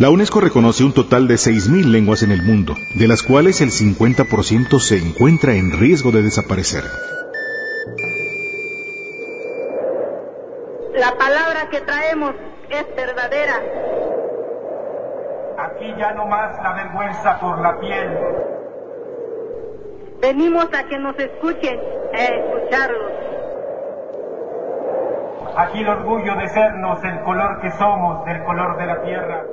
La UNESCO reconoce un total de 6.000 lenguas en el mundo, de las cuales el 50% se encuentra en riesgo de desaparecer. La palabra que traemos es verdadera. Aquí ya no más la vergüenza por la piel. Venimos a que nos escuchen, a escucharlos. Aquí el orgullo de sernos el color que somos, del color de la tierra.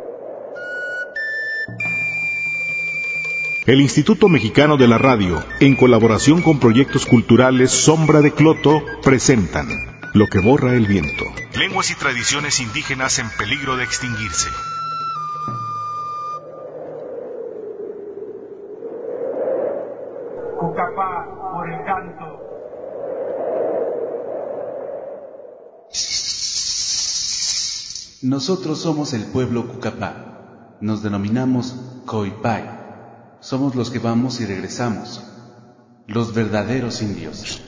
El Instituto Mexicano de la Radio, en colaboración con proyectos culturales Sombra de Cloto, presentan Lo que borra el viento. Lenguas y tradiciones indígenas en peligro de extinguirse. Nosotros somos el pueblo Cucapá. Nos denominamos Coipay. Somos los que vamos y regresamos. Los verdaderos indios.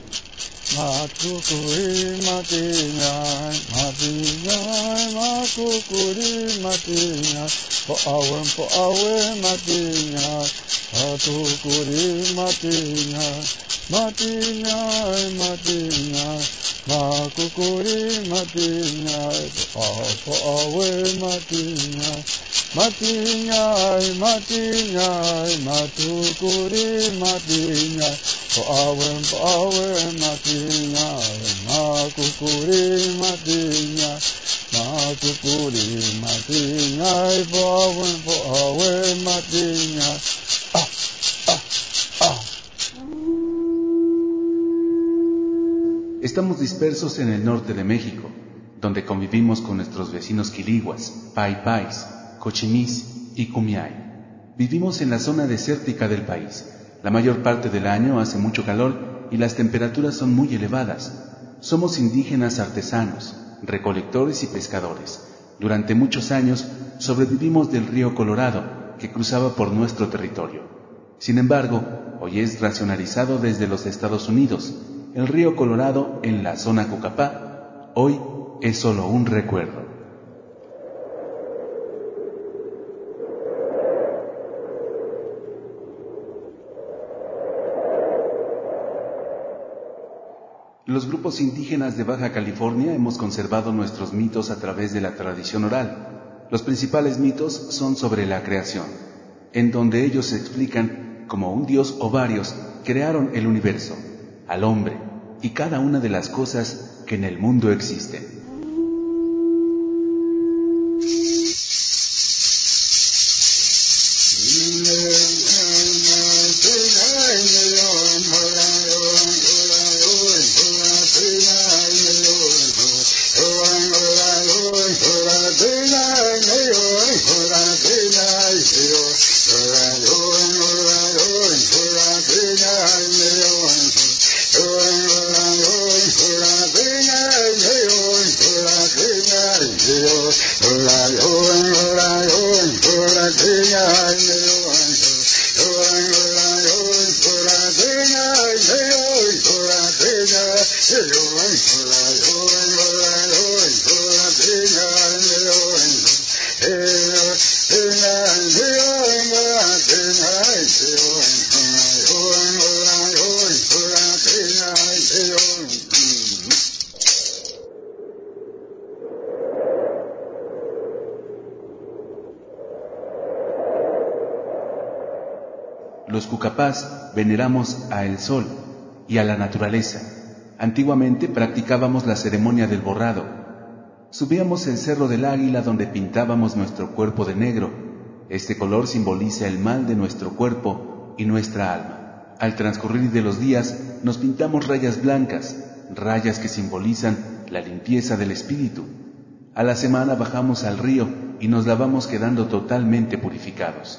কুকুরি মাতি নাই মাতি নাই মা কুকুরি মাতি নাই পাওয়েম পাওয়ে মাতি নাই মা কুকুরি মাতি নাই মাতি নাই মাতি নাই মা কুকুরি মাতি নাই পাওয়ে মাতি নাই Matinyai, matinyai, matukuri matinyai, pawen pawen matinyai, makukuri matinyai, makukuri matinyai, pawen pawen matinyai. Ah, ah, ah. Estamos dispersos en el norte de México, donde convivimos con nuestros vecinos quiliguas, paipais, cochimís y cumiay. Vivimos en la zona desértica del país. La mayor parte del año hace mucho calor y las temperaturas son muy elevadas. Somos indígenas artesanos, recolectores y pescadores. Durante muchos años sobrevivimos del río Colorado, que cruzaba por nuestro territorio. Sin embargo, hoy es racionalizado desde los Estados Unidos. El río Colorado en la zona Cucapá hoy es solo un recuerdo. Los grupos indígenas de Baja California hemos conservado nuestros mitos a través de la tradición oral. Los principales mitos son sobre la creación, en donde ellos explican cómo un dios o varios crearon el universo, al hombre y cada una de las cosas que en el mundo existen. Cucapás veneramos a el sol y a la naturaleza. Antiguamente practicábamos la ceremonia del borrado. Subíamos el cerro del águila donde pintábamos nuestro cuerpo de negro. Este color simboliza el mal de nuestro cuerpo y nuestra alma. Al transcurrir de los días nos pintamos rayas blancas, rayas que simbolizan la limpieza del espíritu. A la semana bajamos al río y nos lavamos quedando totalmente purificados.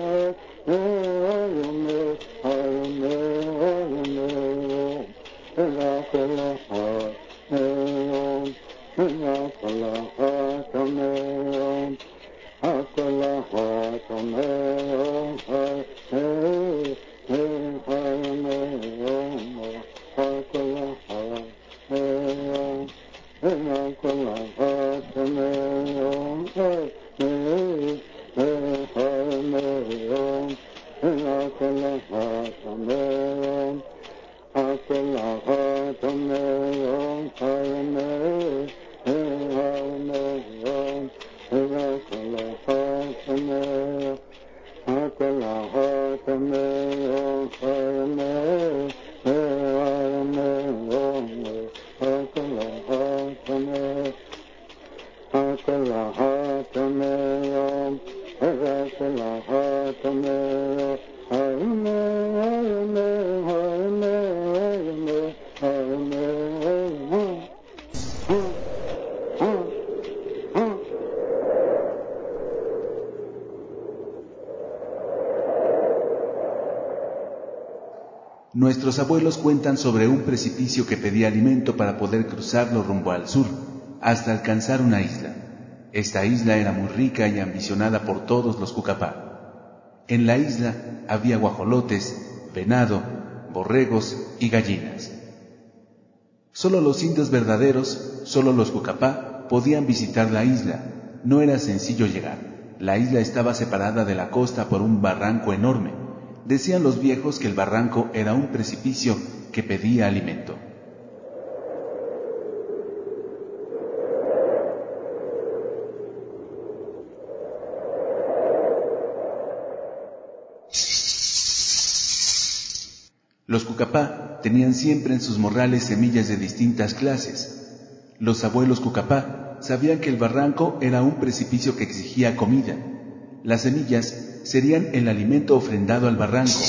Nuestros abuelos cuentan sobre un precipicio que pedía alimento para poder cruzarlo rumbo al sur, hasta alcanzar una isla. Esta isla era muy rica y ambicionada por todos los cucapá. En la isla había guajolotes, venado, borregos y gallinas. Solo los indios verdaderos, solo los cucapá, podían visitar la isla. No era sencillo llegar. La isla estaba separada de la costa por un barranco enorme Decían los viejos que el barranco era un precipicio que pedía alimento. Los cucapá tenían siempre en sus morrales semillas de distintas clases. Los abuelos cucapá sabían que el barranco era un precipicio que exigía comida. Las semillas serían el alimento ofrendado al barranco.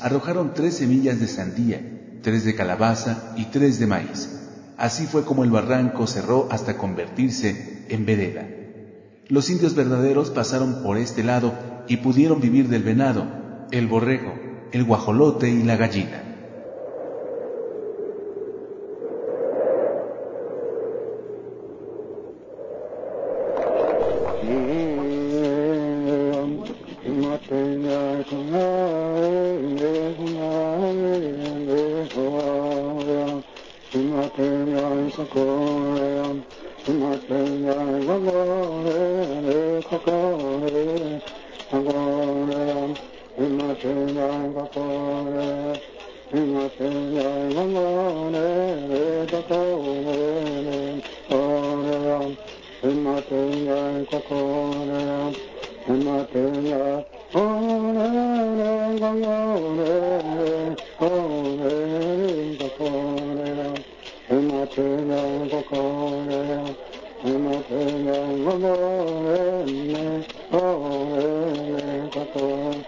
Arrojaron tres semillas de sandía, tres de calabaza y tres de maíz. Así fue como el barranco cerró hasta convertirse en vereda. Los indios verdaderos pasaron por este lado y pudieron vivir del venado, el borrego, el guajolote y la gallina. Sakura, Sumatanga, Gangore, Kakore, Gangore, Sumatanga, Kakore, Sumatanga, Gangore, Kakore, Kakore, Sumatanga, Kakore, Sumatanga, Kakore, Gangore, Kakore, tenang kokore nemo tenang kokore ne kokore ne kokore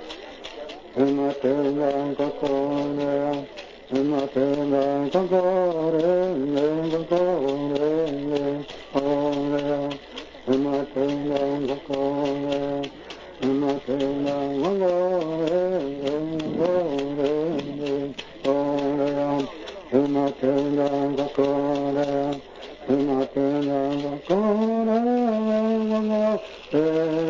nemo tenang kokore nemo tenang kokore ne kokore ne kokore nemo tenang kokore nemo tenang kokore ne Thank you.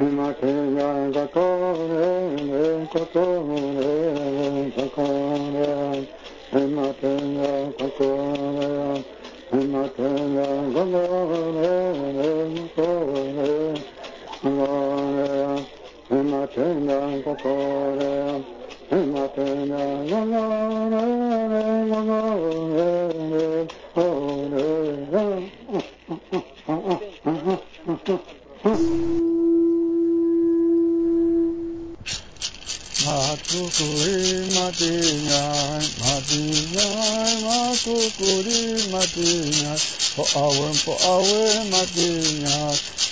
うまくやんがこねんことねんここねうまくやんここねうまくやんここねんこねこねうまくやんここねうまくやんここねここねこね Mm-hmm. Po awe matinya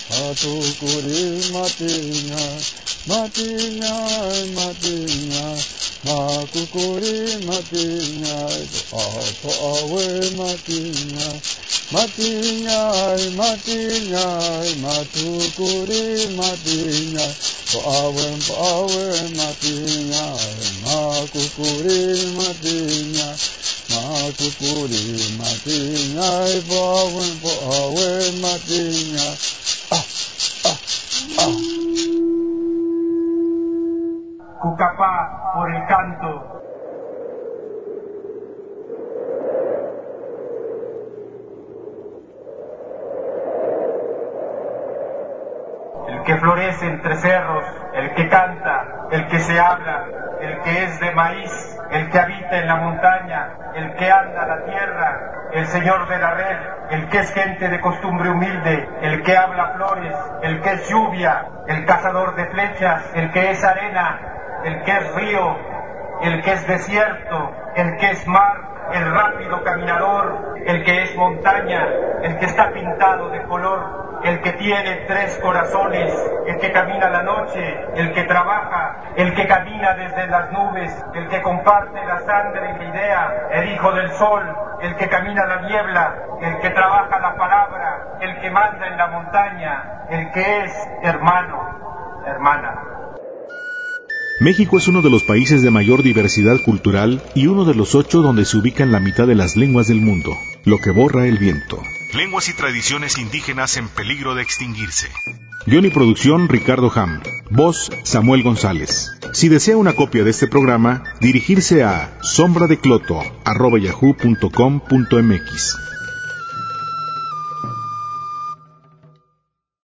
Atu kuri matinya Matinya matinya Maku kuri matinya Po awe matinya Matinya matinya Matu kuri matinya Po awe po awe matinya Maku kuri matinya Makukuri matinya, bawen po awe matinya. Ah, ah, ah. Cucapá por el canto. Que florece entre cerros, el que canta, el que se habla, el que es de maíz, el que habita en la montaña, el que anda la tierra, el señor de la red, el que es gente de costumbre humilde, el que habla flores, el que es lluvia, el cazador de flechas, el que es arena, el que es río, el que es desierto, el que es mar, el rápido caminador, el que es montaña, el que está pintado de color, el que tiene tres corazones, el que camina la noche, el que trabaja, el que camina desde las nubes, el que comparte la sangre y la idea, el hijo del sol, el que camina la niebla, el que trabaja la palabra, el que manda en la montaña, el que es hermano, hermana. México es uno de los países de mayor diversidad cultural y uno de los ocho donde se ubican la mitad de las lenguas del mundo, lo que borra el viento. Lenguas y tradiciones indígenas en peligro de extinguirse. Guión y producción Ricardo Ham. Voz Samuel González. Si desea una copia de este programa, dirigirse a sombradecloto.yahoo.com.mx.